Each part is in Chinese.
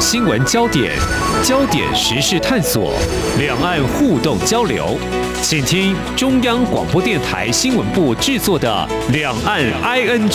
新闻焦点、焦点时事探索、两岸互动交流，请听中央广播电台新闻部制作的《两岸 ING》。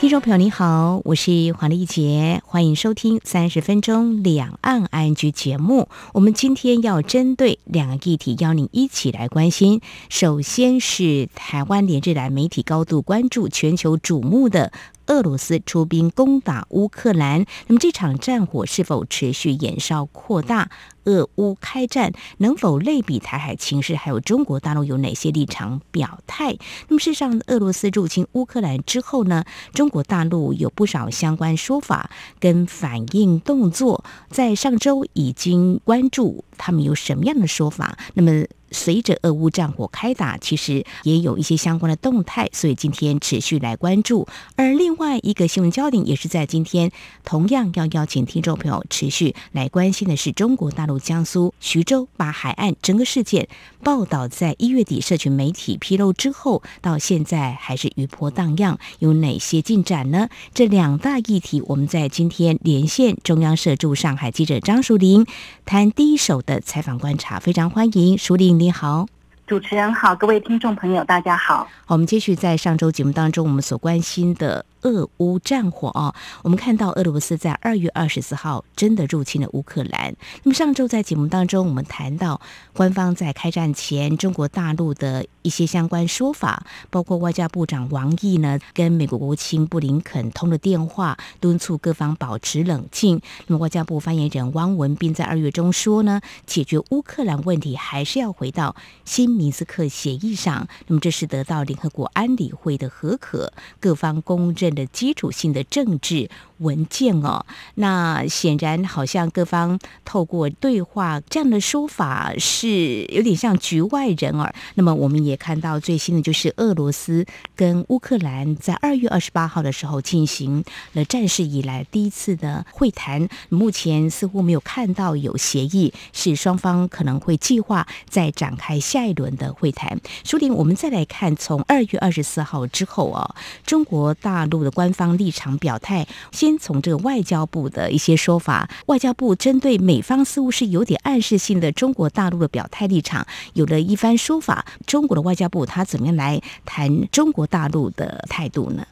听众朋友，你好，我是黄丽杰，欢迎收听三十分钟两岸 ING 节目。我们今天要针对两个议题，邀您一起来关心。首先是台湾连日来媒体高度关注、全球瞩目的。俄罗斯出兵攻打乌克兰，那么这场战火是否持续延烧扩大？俄乌开战能否类比台海情势？还有中国大陆有哪些立场表态？那么事实上，俄罗斯入侵乌克兰之后呢？中国大陆有不少相关说法跟反应动作，在上周已经关注他们有什么样的说法。那么。随着俄乌战火开打，其实也有一些相关的动态，所以今天持续来关注。而另外一个新闻焦点，也是在今天同样要邀请听众朋友持续来关心的是，中国大陆江苏徐州把海岸整个事件报道在一月底社群媒体披露之后，到现在还是余波荡漾，有哪些进展呢？这两大议题，我们在今天连线中央社驻上海记者张淑玲，谈第一手的采访观察，非常欢迎淑玲。你好，主持人好，各位听众朋友，大家好。好我们继续在上周节目当中，我们所关心的。俄乌战火啊，我们看到俄罗斯在二月二十四号真的入侵了乌克兰。那么上周在节目当中，我们谈到官方在开战前中国大陆的一些相关说法，包括外交部长王毅呢跟美国国务卿布林肯通了电话，敦促各方保持冷静。那么外交部发言人汪文斌在二月中说呢，解决乌克兰问题还是要回到新明斯克协议上。那么这是得到联合国安理会的合可，各方公认。的基础性的政治文件哦，那显然好像各方透过对话这样的说法是有点像局外人儿。那么我们也看到最新的就是俄罗斯跟乌克兰在二月二十八号的时候进行了战事以来第一次的会谈，目前似乎没有看到有协议，是双方可能会计划再展开下一轮的会谈。苏玲，我们再来看从二月二十四号之后啊，中国大陆。的官方立场表态，先从这个外交部的一些说法，外交部针对美方似乎是有点暗示性的中国大陆的表态立场，有了一番说法。中国的外交部他怎么样来谈中国大陆的态度呢？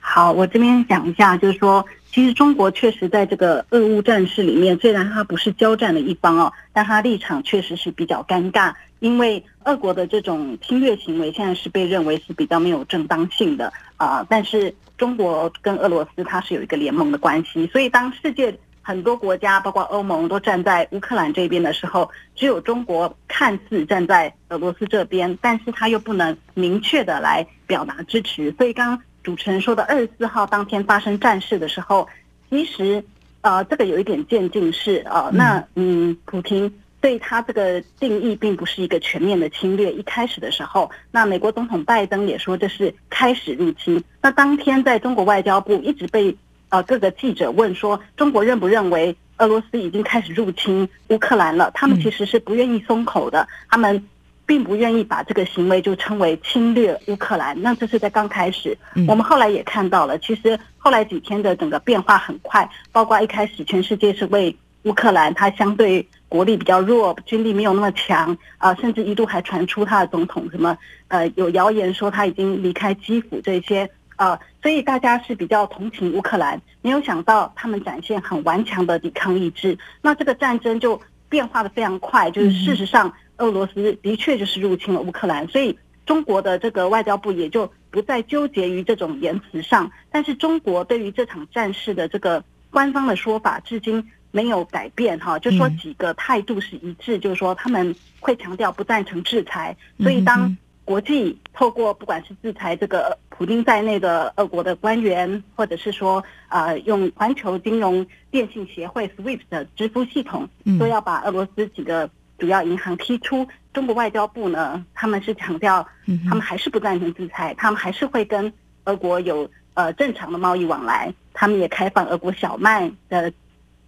好，我这边讲一下，就是说，其实中国确实在这个俄乌战事里面，虽然它不是交战的一方哦，但它立场确实是比较尴尬，因为俄国的这种侵略行为现在是被认为是比较没有正当性的啊，但是。中国跟俄罗斯它是有一个联盟的关系，所以当世界很多国家，包括欧盟都站在乌克兰这边的时候，只有中国看似站在俄罗斯这边，但是他又不能明确的来表达支持。所以刚主持人说的二十四号当天发生战事的时候，其实呃这个有一点渐进式啊，那嗯普京。对他这个定义并不是一个全面的侵略。一开始的时候，那美国总统拜登也说这是开始入侵。那当天在中国外交部一直被呃各个记者问说，中国认不认为俄罗斯已经开始入侵乌克兰了？他们其实是不愿意松口的，他们并不愿意把这个行为就称为侵略乌克兰。那这是在刚开始，我们后来也看到了，其实后来几天的整个变化很快，包括一开始全世界是为乌克兰，它相对。国力比较弱，军力没有那么强啊，甚至一度还传出他的总统什么呃，有谣言说他已经离开基辅这些啊，所以大家是比较同情乌克兰，没有想到他们展现很顽强的抵抗意志，那这个战争就变化的非常快，就是事实上俄罗斯的确就是入侵了乌克兰，所以中国的这个外交部也就不再纠结于这种言辞上，但是中国对于这场战事的这个官方的说法，至今。没有改变哈，就说几个态度是一致，就是说他们会强调不赞成制裁。所以当国际透过不管是制裁这个普京在内的俄国的官员，或者是说呃用环球金融电信协会 SWIFT 的支付系统，都要把俄罗斯几个主要银行踢出。中国外交部呢，他们是强调，他们还是不赞成制裁，他们还是会跟俄国有呃正常的贸易往来，他们也开放俄国小麦的。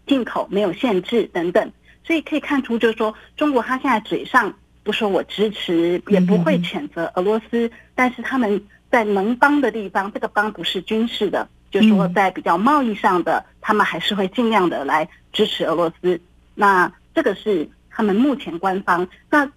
进口没有限制等等，所以可以看出，就是说中国他现在嘴上不说我支持，也不会谴责俄罗斯，但是他们在能帮的地方，这个帮不是军事的，就是说在比较贸易上的，他们还是会尽量的来支持俄罗斯。那这个是他们目前官方。那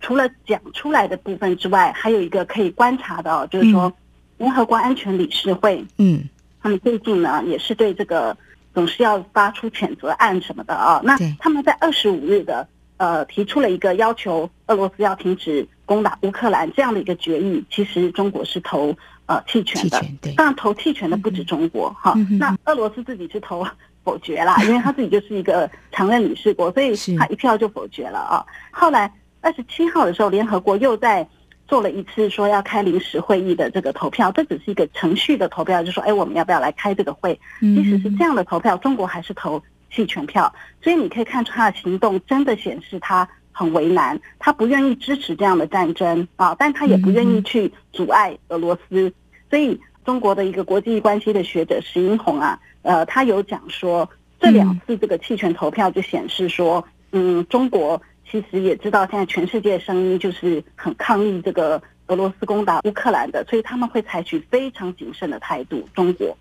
除了讲出来的部分之外，还有一个可以观察的，哦，就是说联合国安全理事会，嗯，他们最近呢也是对这个总是要发出谴责案什么的啊。那他们在二十五日的呃提出了一个要求，俄罗斯要停止攻打乌克兰这样的一个决议。其实中国是投呃弃权的，当然投弃权的不止中国哈。那俄罗斯自己是投否决啦，因为他自己就是一个常任理事国，所以他一票就否决了啊。后来。二十七号的时候，联合国又在做了一次说要开临时会议的这个投票，这只是一个程序的投票，就说哎，我们要不要来开这个会？即使是这样的投票，中国还是投弃权票，所以你可以看出他的行动真的显示他很为难，他不愿意支持这样的战争啊，但他也不愿意去阻碍俄罗斯。所以中国的一个国际关系的学者石英红啊，呃，他有讲说，这两次这个弃权投票就显示说，嗯，中国。其实也知道，现在全世界的声音就是很抗议这个俄罗斯攻打乌克兰的，所以他们会采取非常谨慎的态度。中国，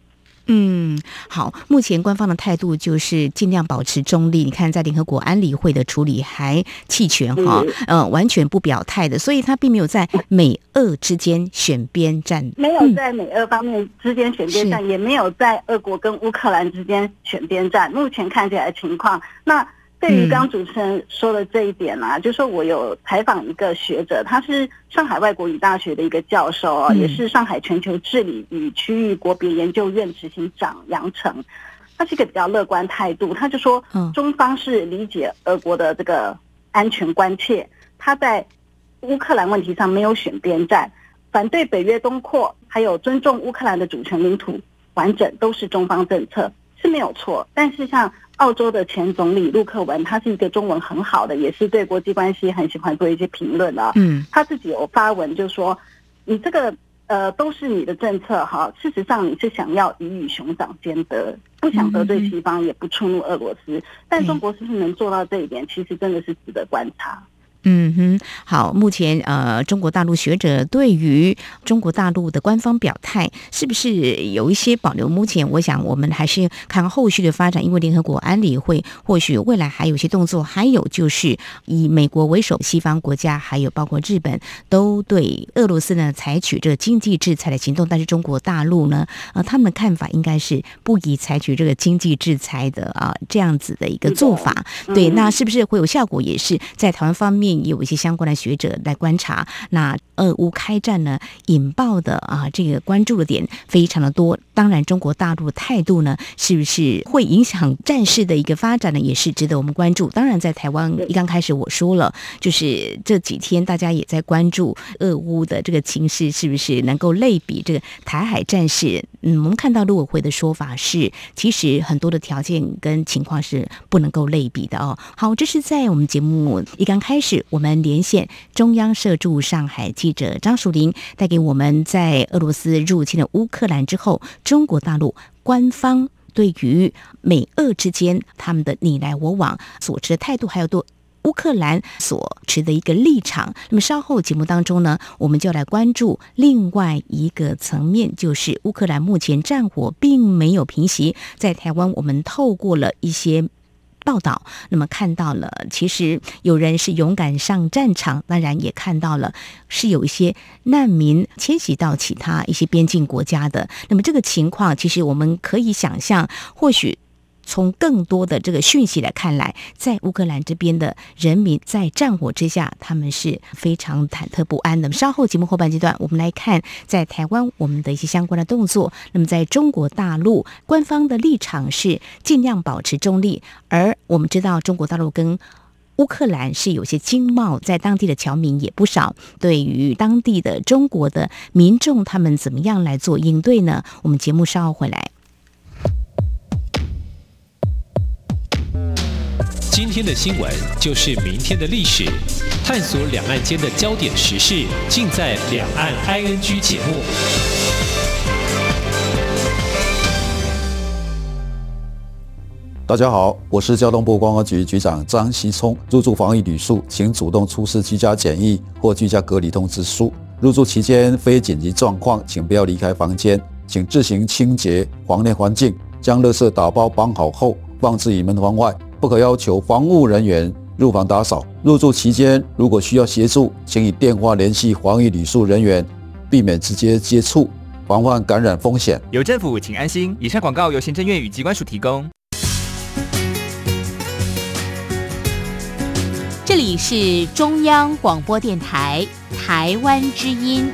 嗯，好，目前官方的态度就是尽量保持中立。你看，在联合国安理会的处理还弃权哈，呃，完全不表态的，所以他并没有在美俄之间选边站，没有在美俄方面之间选边站，也没有在俄国跟乌克兰之间选边站。目前看起来的情况，那。对于刚主持人说的这一点啊，就说我有采访一个学者，他是上海外国语大学的一个教授啊，也是上海全球治理与区域国别研究院执行长杨成，他是一个比较乐观态度，他就说，中方是理解俄国的这个安全关切，他在乌克兰问题上没有选边站，反对北约东扩，还有尊重乌克兰的主权领土完整，都是中方政策是没有错，但是像。澳洲的前总理陆克文，他是一个中文很好的，也是对国际关系很喜欢做一些评论的。嗯，他自己有发文就说：“你这个呃都是你的政策哈，事实上你是想要鱼与熊掌兼得，不想得罪西方，也不触怒俄罗斯。但中国是不是能做到这一点，其实真的是值得观察。”嗯哼，好，目前呃，中国大陆学者对于中国大陆的官方表态是不是有一些保留？目前我想我们还是看后续的发展，因为联合国安理会或许未来还有一些动作，还有就是以美国为首，西方国家还有包括日本都对俄罗斯呢采取这个经济制裁的行动，但是中国大陆呢，呃，他们的看法应该是不宜采取这个经济制裁的啊这样子的一个做法。对，那是不是会有效果？也是在台湾方面。有一些相关的学者来观察，那俄乌开战呢引爆的啊这个关注的点非常的多。当然，中国大陆的态度呢，是不是会影响战事的一个发展呢，也是值得我们关注。当然，在台湾一刚开始我说了，就是这几天大家也在关注俄乌的这个情势，是不是能够类比这个台海战事？嗯，我们看到陆委会的说法是，其实很多的条件跟情况是不能够类比的哦。好，这是在我们节目一刚开始。我们连线中央社驻上海记者张淑玲，带给我们在俄罗斯入侵了乌克兰之后，中国大陆官方对于美俄之间他们的你来我往所持的态度，还有对乌克兰所持的一个立场。那么稍后节目当中呢，我们就来关注另外一个层面，就是乌克兰目前战火并没有平息，在台湾我们透过了一些。报道，那么看到了，其实有人是勇敢上战场，当然也看到了是有一些难民迁徙到其他一些边境国家的。那么这个情况，其实我们可以想象，或许。从更多的这个讯息来看来，在乌克兰这边的人民在战火之下，他们是非常忐忑不安的。稍后节目后半阶段，我们来看在台湾我们的一些相关的动作。那么在中国大陆，官方的立场是尽量保持中立，而我们知道中国大陆跟乌克兰是有些经贸，在当地的侨民也不少。对于当地的中国的民众，他们怎么样来做应对呢？我们节目稍后回来。今天的新闻就是明天的历史，探索两岸间的焦点时事，尽在《两岸 ING》节目。大家好，我是交通部观光局局长张锡聪。入住防疫旅宿，请主动出示居家检疫或居家隔离通知书。入住期间非紧急状况，请不要离开房间。请自行清洁房内环境，将垃圾打包绑好后放置于门房外，不可要求防务人员入房打扫。入住期间，如果需要协助，请以电话联系防疫旅宿人员，避免直接接触，防范感染风险。有政府，请安心。以上广告由行政院与机关署提供。这里是中央广播电台台湾之音。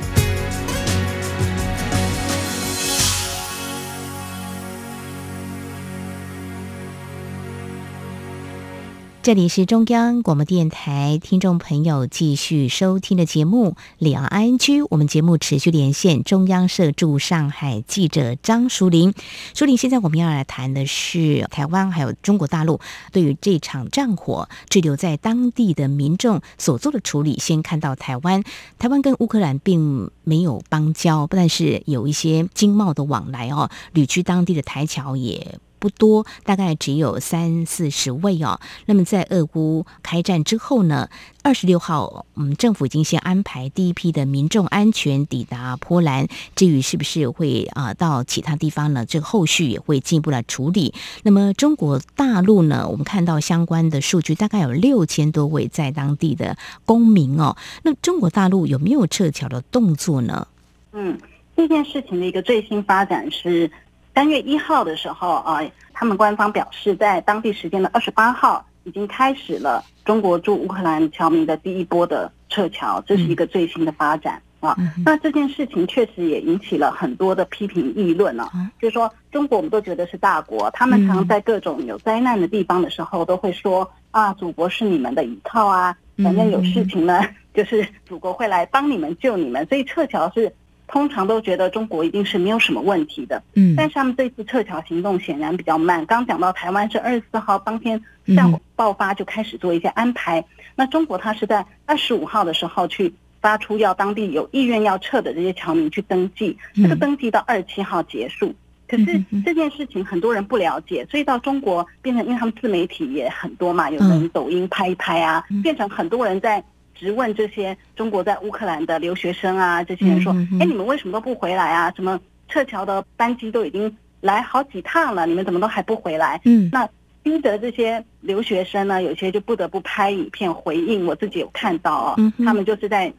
这里是中央广播电台听众朋友继续收听的节目《两岸安居》。我们节目持续连线中央社驻上海记者张淑玲。淑玲，现在我们要来谈的是台湾还有中国大陆对于这场战火滞留在当地的民众所做的处理。先看到台湾，台湾跟乌克兰并没有邦交，但是有一些经贸的往来哦，旅居当地的台侨也。不多，大概只有三四十位哦。那么在俄乌开战之后呢，二十六号，嗯，政府已经先安排第一批的民众安全抵达波兰。至于是不是会啊到其他地方呢？这个后续也会进一步来处理。那么中国大陆呢，我们看到相关的数据，大概有六千多位在当地的公民哦。那中国大陆有没有撤侨的动作呢？嗯，这件事情的一个最新发展是。三月一号的时候啊，他们官方表示，在当地时间的二十八号，已经开始了中国驻乌克兰侨民的第一波的撤侨，这是一个最新的发展啊。那这件事情确实也引起了很多的批评议论呢。就是说，中国我们都觉得是大国，他们常在各种有灾难的地方的时候，都会说啊，祖国是你们的依靠啊，反正有事情呢，就是祖国会来帮你们救你们，所以撤侨是。通常都觉得中国一定是没有什么问题的，嗯，但是他们这次撤侨行动显然比较慢。刚讲到台湾是二十四号当天下午爆发就开始做一些安排，那中国它是在二十五号的时候去发出要当地有意愿要撤的这些侨民去登记，这个登记到二十七号结束。可是这件事情很多人不了解，所以到中国变成因为他们自媒体也很多嘛，有人抖音拍一拍啊，变成很多人在。直问这些中国在乌克兰的留学生啊，这些人说：“哎，你们为什么都不回来啊？什么撤侨的班机都已经来好几趟了，你们怎么都还不回来？”嗯，那逼得这些留学生呢，有些就不得不拍影片回应。我自己有看到哦，他们就是在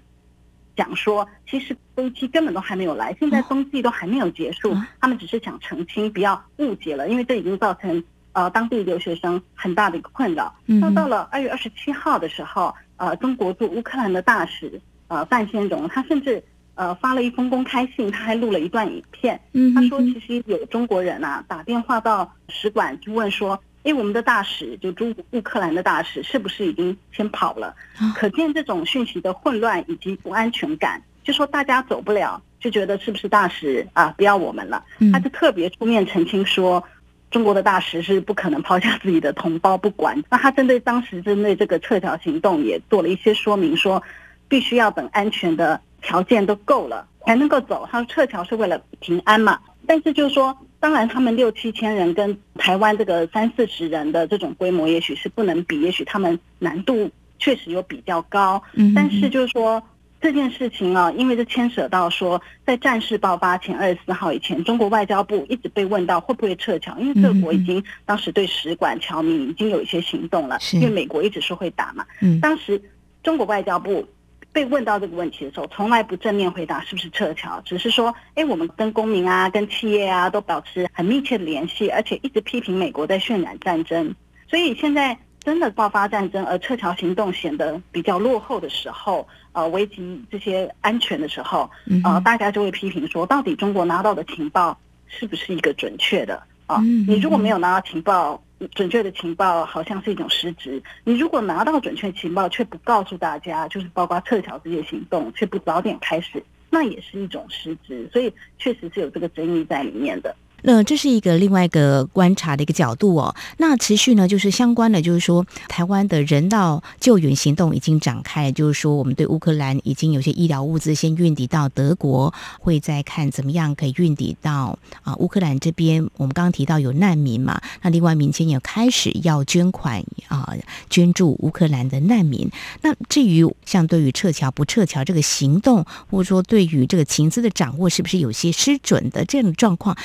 讲说，其实飞机根本都还没有来，现在冬季都还没有结束，他们只是想澄清，不要误解了，因为这已经造成呃当地留学生很大的一个困扰。那到了二月二十七号的时候。呃，中国驻乌克兰的大使呃范先荣，他甚至呃发了一封公开信，他还录了一段影片。嗯，他说其实有中国人啊打电话到使馆就问说，哎，我们的大使就驻乌克兰的大使是不是已经先跑了？可见这种讯息的混乱以及不安全感，就说大家走不了，就觉得是不是大使啊不要我们了？他就特别出面澄清说。中国的大使是不可能抛下自己的同胞不管。那他针对当时针对这个撤侨行动也做了一些说明，说必须要等安全的条件都够了才能够走。他说撤侨是为了平安嘛。但是就是说，当然他们六七千人跟台湾这个三四十人的这种规模，也许是不能比，也许他们难度确实有比较高。嗯，但是就是说。这件事情啊，因为这牵涉到说，在战事爆发前二十四号以前，中国外交部一直被问到会不会撤侨，因为各国已经当时对使馆侨民已经有一些行动了，因为美国一直说会打嘛。当时中国外交部被问到这个问题的时候，从来不正面回答是不是撤侨，只是说，哎，我们跟公民啊、跟企业啊都保持很密切的联系，而且一直批评美国在渲染战争，所以现在。真的爆发战争，而撤侨行动显得比较落后的时候，呃，危及这些安全的时候，呃，大家就会批评说，到底中国拿到的情报是不是一个准确的啊？你如果没有拿到情报，准确的情报好像是一种失职；你如果拿到准确情报却不告诉大家，就是包括撤侨这些行动，却不早点开始，那也是一种失职。所以确实是有这个争议在里面的。那这是一个另外一个观察的一个角度哦。那持续呢，就是相关的，就是说台湾的人道救援行动已经展开，就是说我们对乌克兰已经有些医疗物资先运抵到德国，会再看怎么样可以运抵到啊乌克兰这边。我们刚刚提到有难民嘛，那另外民间也开始要捐款啊，捐助乌克兰的难民。那至于像对于撤侨不撤侨这个行动，或者说对于这个情资的掌握，是不是有些失准的这样的状况？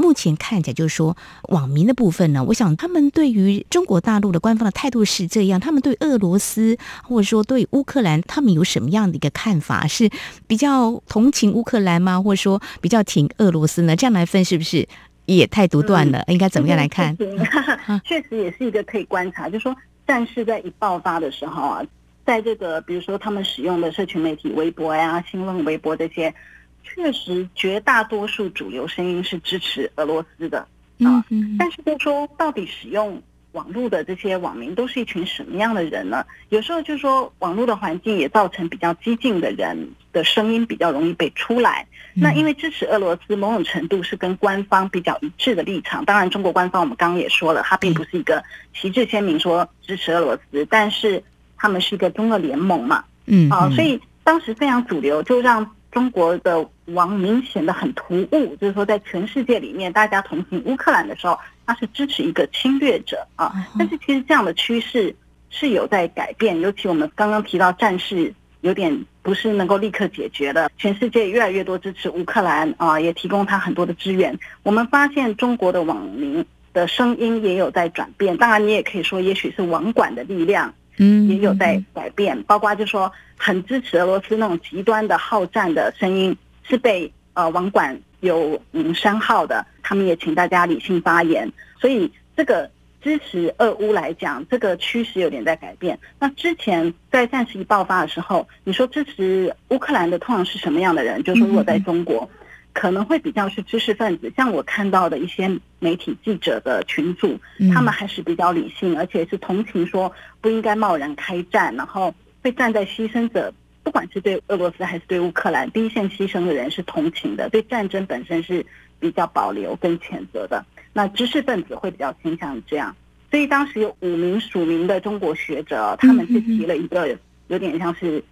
目前看起来就是说，网民的部分呢，我想他们对于中国大陆的官方的态度是这样，他们对俄罗斯或者说对乌克兰，他们有什么样的一个看法？是比较同情乌克兰吗？或者说比较挺俄罗斯呢？这样来分是不是也太独断了？应该怎么样来看？确实也是一个可以观察，就是说战事在一爆发的时候啊，在这个比如说他们使用的社群媒体微博呀、新浪微博这些。确实，绝大多数主流声音是支持俄罗斯的啊。但是，就说到底使用网络的这些网民都是一群什么样的人呢？有时候就说网络的环境也造成比较激进的人的声音比较容易被出来。那因为支持俄罗斯某种程度是跟官方比较一致的立场。当然，中国官方我们刚刚也说了，它并不是一个旗帜鲜明说支持俄罗斯，但是他们是一个中俄联盟嘛。嗯啊，所以当时非常主流，就让。中国的网民显得很突兀，就是说，在全世界里面，大家同情乌克兰的时候，他是支持一个侵略者啊。但是其实这样的趋势是有在改变，尤其我们刚刚提到战事有点不是能够立刻解决的，全世界越来越多支持乌克兰啊，也提供他很多的资源。我们发现中国的网民的声音也有在转变，当然你也可以说，也许是网管的力量。嗯，也有在改变，包括就说很支持俄罗斯那种极端的好战的声音是被呃网管有嗯删号的，他们也请大家理性发言。所以这个支持俄乌来讲，这个趋势有点在改变。那之前在战事一爆发的时候，你说支持乌克兰的通常是什么样的人？就是说如果在中国。可能会比较是知识分子，像我看到的一些媒体记者的群组，他们还是比较理性，而且是同情说不应该贸然开战，然后会站在牺牲者，不管是对俄罗斯还是对乌克兰第一线牺牲的人是同情的，对战争本身是比较保留跟谴责的。那知识分子会比较倾向于这样，所以当时有五名署名的中国学者，他们是提了一个有点像是。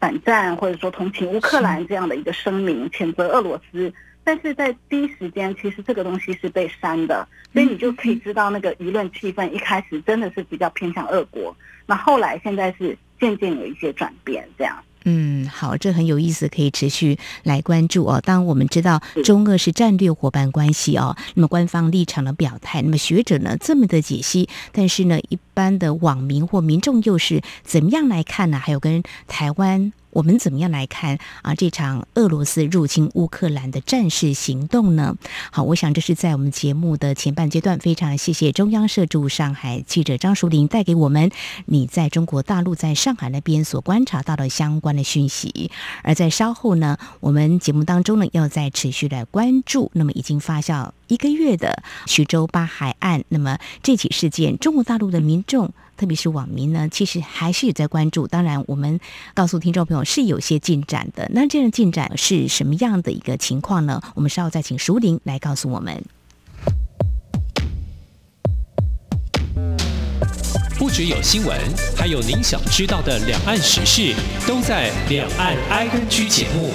反战或者说同情乌克兰这样的一个声明，谴责俄罗斯，但是在第一时间，其实这个东西是被删的，所以你就可以知道那个舆论气氛一开始真的是比较偏向俄国，那后来现在是渐渐有一些转变，这样。嗯，好，这很有意思，可以持续来关注哦。当我们知道中俄是战略伙伴关系哦，那么官方立场的表态，那么学者呢这么的解析，但是呢，一般的网民或民众又是怎么样来看呢？还有跟台湾。我们怎么样来看啊这场俄罗斯入侵乌克兰的战事行动呢？好，我想这是在我们节目的前半阶段，非常谢谢中央社驻上海记者张淑玲带给我们你在中国大陆在上海那边所观察到的相关的讯息。而在稍后呢，我们节目当中呢要再持续的关注，那么已经发酵一个月的徐州八海案，那么这起事件，中国大陆的民众。特别是网民呢，其实还是有在关注。当然，我们告诉听众朋友是有些进展的。那这样进展是什么样的一个情况呢？我们稍后再请熟林来告诉我们。不只有新闻，还有您想知道的两岸时事，都在《两岸 I N G》节目。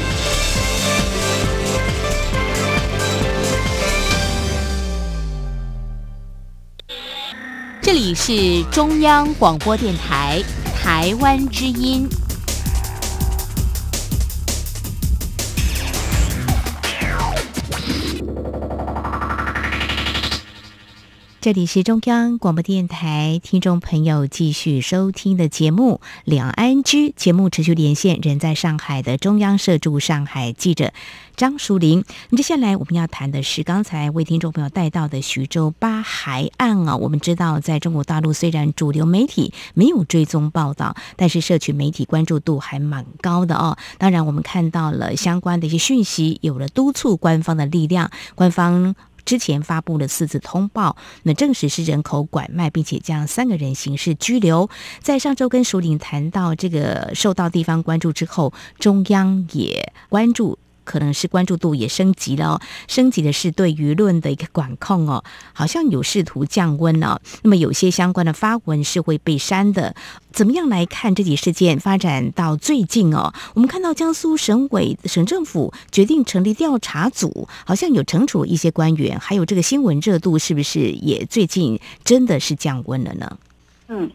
这里是中央广播电台台湾之音。这里是中央广播电台，听众朋友继续收听的节目《两岸居》节目持续连线，人在上海的中央社驻上海记者张淑玲。接下来我们要谈的是刚才为听众朋友带到的徐州八海岸啊。我们知道，在中国大陆虽然主流媒体没有追踪报道，但是社区媒体关注度还蛮高的哦。当然，我们看到了相关的一些讯息，有了督促官方的力量，官方。之前发布了四次通报，那证实是人口拐卖，并且将三个人刑事拘留。在上周跟首领谈到这个受到地方关注之后，中央也关注可能是关注度也升级了，升级的是对舆论的一个管控哦，好像有试图降温了。那么有些相关的发文是会被删的。怎么样来看这起事件发展到最近哦？我们看到江苏省委省政府决定成立调查组，好像有惩处一些官员，还有这个新闻热度是不是也最近真的是降温了呢？嗯，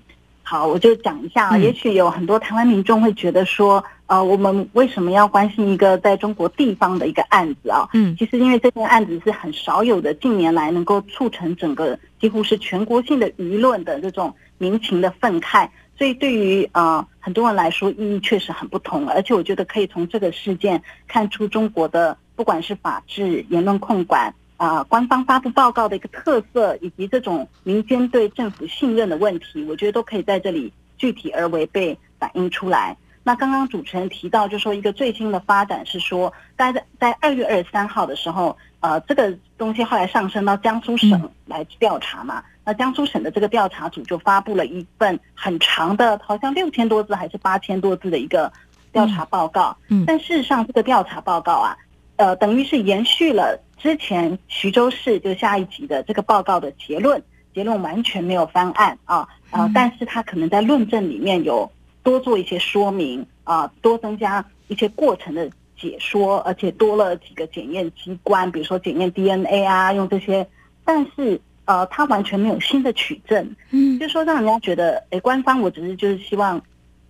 好，我就讲一下啊。也许有很多台湾民众会觉得说，呃，我们为什么要关心一个在中国地方的一个案子啊？嗯，其实因为这件案子是很少有的，近年来能够促成整个几乎是全国性的舆论的这种民情的愤慨。所以，对于呃很多人来说，意义确实很不同。而且，我觉得可以从这个事件看出中国的不管是法治、言论控管啊、官方发布报告的一个特色，以及这种民间对政府信任的问题，我觉得都可以在这里具体而为被反映出来。那刚刚主持人提到，就说一个最新的发展是说，大概在在二月二十三号的时候，呃，这个东西后来上升到江苏省来调查嘛。那江苏省的这个调查组就发布了一份很长的，好像六千多字还是八千多字的一个调查报告。嗯，但事实上这个调查报告啊，呃，等于是延续了之前徐州市就下一集的这个报告的结论，结论完全没有翻案啊啊，但是他可能在论证里面有多做一些说明啊，多增加一些过程的解说，而且多了几个检验机关，比如说检验 DNA 啊，用这些，但是。呃，他完全没有新的取证，嗯，就说让人家觉得，哎，官方我只是就是希望，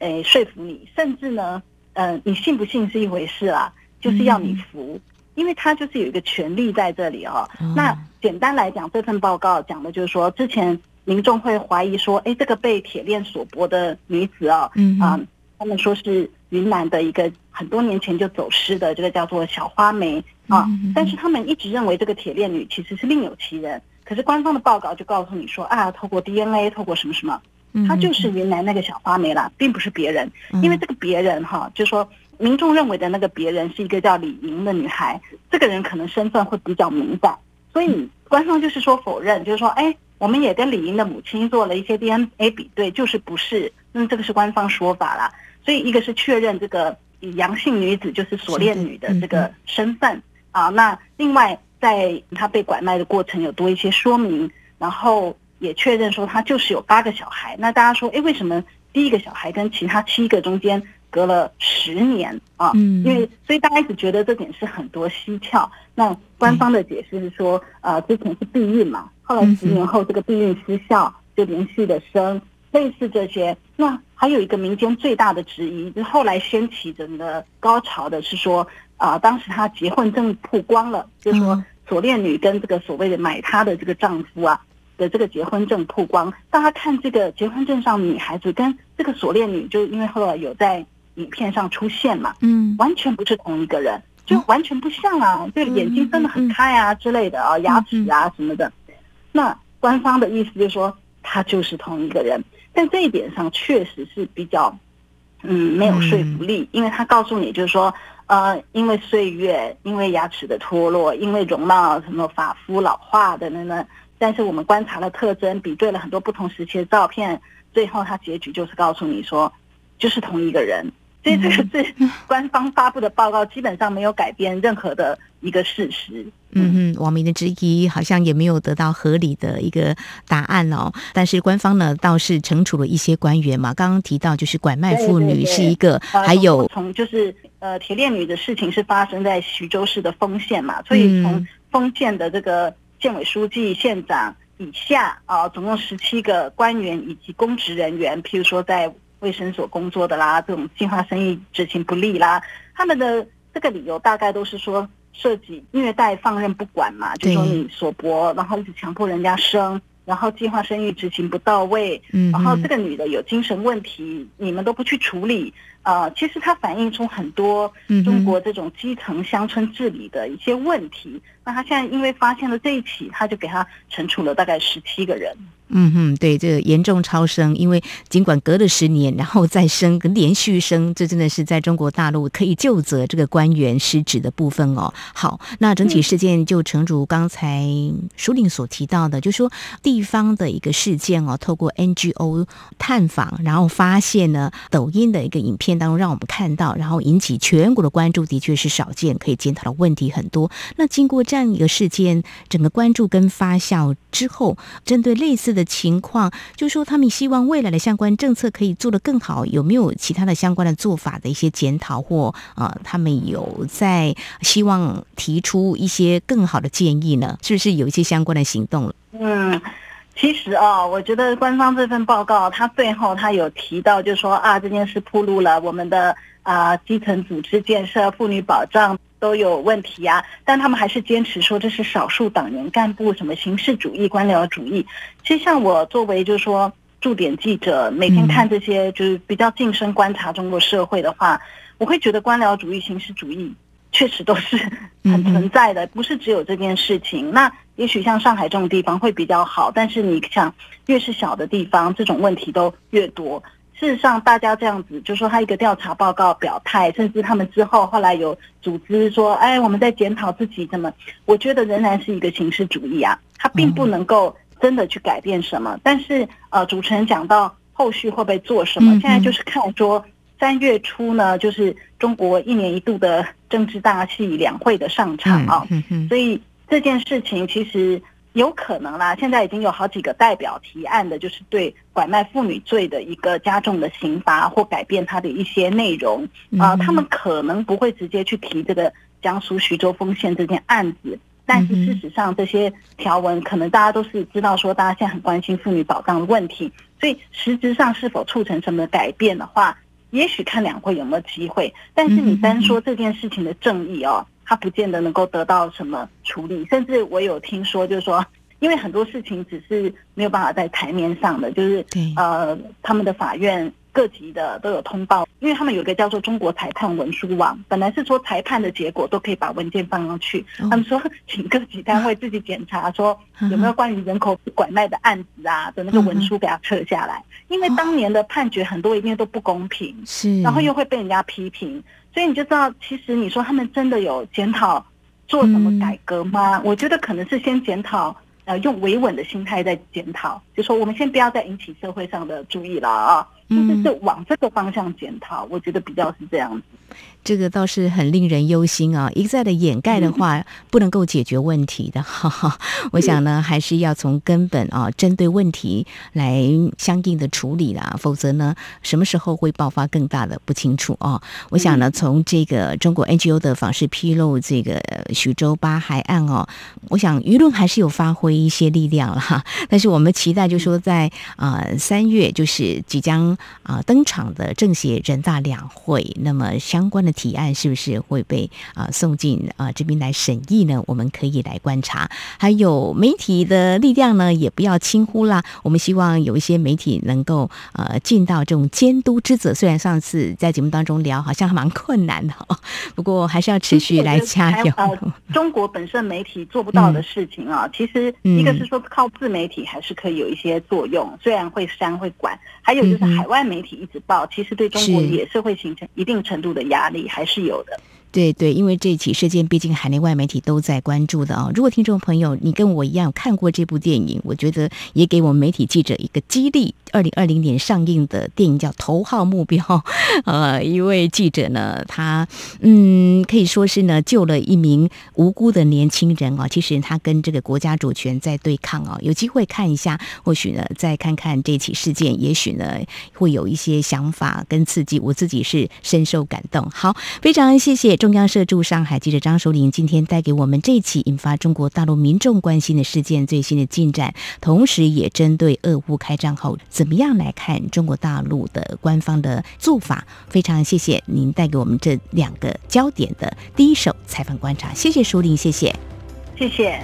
哎，说服你，甚至呢，呃，你信不信是一回事啦，就是要你服，因为他就是有一个权利在这里哦。那简单来讲，这份报告讲的就是说，之前民众会怀疑说，哎，这个被铁链锁脖的女子哦，嗯啊，他们说是云南的一个很多年前就走失的这个叫做小花梅啊，但是他们一直认为这个铁链女其实是另有其人。可是官方的报告就告诉你说啊，透过 DNA，透过什么什么，她就是云南那个小花梅了，并不是别人。因为这个别人哈，就说民众认为的那个别人是一个叫李莹的女孩，这个人可能身份会比较敏感，所以官方就是说否认，就是说哎，我们也跟李莹的母亲做了一些 DNA 比对，就是不是，那这个是官方说法啦。所以一个是确认这个阳性女子就是锁链女的这个身份啊，那另外。在她被拐卖的过程有多一些说明，然后也确认说她就是有八个小孩。那大家说，哎，为什么第一个小孩跟其他七个中间隔了十年啊？嗯，因为所以大家一直觉得这点是很多蹊跷。那官方的解释是说，呃，之前是避孕嘛，后来十年后这个避孕失效，就连续的生，类似这些。那还有一个民间最大的质疑，就后来掀起整个高潮的是说。啊，当时她结婚证曝光了，就是说锁链女跟这个所谓的买她的这个丈夫啊的这个结婚证曝光，大家看这个结婚证上女孩子跟这个锁链女，就因为后来有在影片上出现嘛，嗯，完全不是同一个人，就完全不像啊，这个眼睛睁得很开啊之类的啊，牙齿啊什么的，那官方的意思就是说他就是同一个人，但这一点上确实是比较嗯没有说服力，因为他告诉你就是说。呃，因为岁月，因为牙齿的脱落，因为容貌什么发肤老化的等等，但是我们观察了特征，比对了很多不同时期的照片，最后他结局就是告诉你说，就是同一个人。所以这个是官方发布的报告，基本上没有改变任何的一个事实。嗯哼，网民的质疑好像也没有得到合理的一个答案哦。但是官方呢倒是惩处了一些官员嘛。刚刚提到就是拐卖妇女是一个，还有从就是呃铁链女的事情是发生在徐州市的丰县嘛，所以从丰县的这个县委书记、县长以下啊，总共十七个官员以及公职人员，譬如说在。卫生所工作的啦，这种计划生育执行不力啦，他们的这个理由大概都是说涉及虐待放任不管嘛，就说你锁脖，然后一直强迫人家生，然后计划生育执行不到位，然后这个女的有精神问题，你们都不去处理。呃，其实它反映出很多中国这种基层乡村治理的一些问题。那他现在因为发现了这一起，他就给他惩处了大概十七个人。嗯哼，对，这个严重超生，因为尽管隔了十年，然后再生跟连续生，这真的是在中国大陆可以就责这个官员失职的部分哦。好，那整体事件就诚如刚才书令所提到的，就说地方的一个事件哦，透过 NGO 探访，然后发现呢，抖音的一个影片。片当中让我们看到，然后引起全国的关注，的确是少见，可以检讨的问题很多。那经过这样一个事件，整个关注跟发酵之后，针对类似的情况，就是说他们希望未来的相关政策可以做得更好，有没有其他的相关的做法的一些检讨，或呃，他们有在希望提出一些更好的建议呢？是不是有一些相关的行动？嗯。其实啊，我觉得官方这份报告，它最后它有提到，就说啊，这件事铺路了，我们的啊基层组织建设、妇女保障都有问题啊。但他们还是坚持说这是少数党员干部什么形式主义、官僚主义。其实像我作为就是说驻点记者，每天看这些就是比较近身观察中国社会的话，我会觉得官僚主义、形式主义。确实都是很存在的，不是只有这件事情。那也许像上海这种地方会比较好，但是你想，越是小的地方，这种问题都越多。事实上，大家这样子就说他一个调查报告表态，甚至他们之后后来有组织说，哎，我们在检讨自己怎么，我觉得仍然是一个形式主义啊，它并不能够真的去改变什么。但是呃，主持人讲到后续会不会做什么，现在就是看说。三月初呢，就是中国一年一度的政治大戏两会的上场啊，所以这件事情其实有可能啦。现在已经有好几个代表提案的，就是对拐卖妇女罪的一个加重的刑罚或改变它的一些内容啊。他们可能不会直接去提这个江苏徐州丰县这件案子，但是事实上这些条文可能大家都是知道，说大家现在很关心妇女保障的问题，所以实质上是否促成什么改变的话。也许看两会有没有机会，但是你单说这件事情的正义哦，它不见得能够得到什么处理。甚至我有听说，就是说，因为很多事情只是没有办法在台面上的，就是呃，他们的法院。各级的都有通报，因为他们有一个叫做中国裁判文书网，本来是说裁判的结果都可以把文件放上去。他们说，请各级单位自己检查，说有没有关于人口拐卖的案子啊的那个文书给他撤下来。因为当年的判决很多一定都不公平，是，然后又会被人家批评，所以你就知道，其实你说他们真的有检讨做什么改革吗？我觉得可能是先检讨。呃，用维稳的心态在检讨，就说我们先不要再引起社会上的注意了啊，就是是往这个方向检讨，我觉得比较是这样子。这个倒是很令人忧心啊！一再的掩盖的话，不能够解决问题的。哈哈，我想呢，还是要从根本啊，针对问题来相应的处理啦，否则呢，什么时候会爆发更大的不清楚啊？我想呢，从这个中国 NGO 的访视披露这个徐州八海岸哦，我想舆论还是有发挥一些力量了哈。但是我们期待，就说在啊三月就是即将啊登场的政协人大两会，那么相关的。提案是不是会被啊送进啊这边来审议呢？我们可以来观察。还有媒体的力量呢，也不要轻忽啦。我们希望有一些媒体能够呃尽到这种监督之责。虽然上次在节目当中聊，好像还蛮困难的，不过还是要持续来加油。中国本身媒体做不到的事情啊，其实一个是说靠自媒体还是可以有一些作用，虽然会删会管。还有就是海外媒体一直报，其实对中国也是会形成一定程度的压力。还是有的。对对，因为这起事件毕竟海内外媒体都在关注的啊。如果听众朋友你跟我一样看过这部电影，我觉得也给我们媒体记者一个激励。二零二零年上映的电影叫《头号目标》，呃，一位记者呢，他嗯可以说是呢救了一名无辜的年轻人啊。其实他跟这个国家主权在对抗啊。有机会看一下，或许呢再看看这起事件，也许呢会有一些想法跟刺激。我自己是深受感动。好，非常谢谢。中央社驻上海记者张淑玲今天带给我们这起引发中国大陆民众关心的事件最新的进展，同时也针对俄乌开战后怎么样来看中国大陆的官方的做法。非常谢谢您带给我们这两个焦点的第一手采访观察，谢谢舒玲，谢谢，谢谢。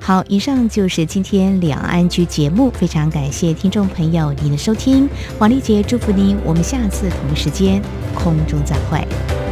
好，以上就是今天两岸局节目，非常感谢听众朋友您的收听，王丽杰祝福您，我们下次同一时间空中再会。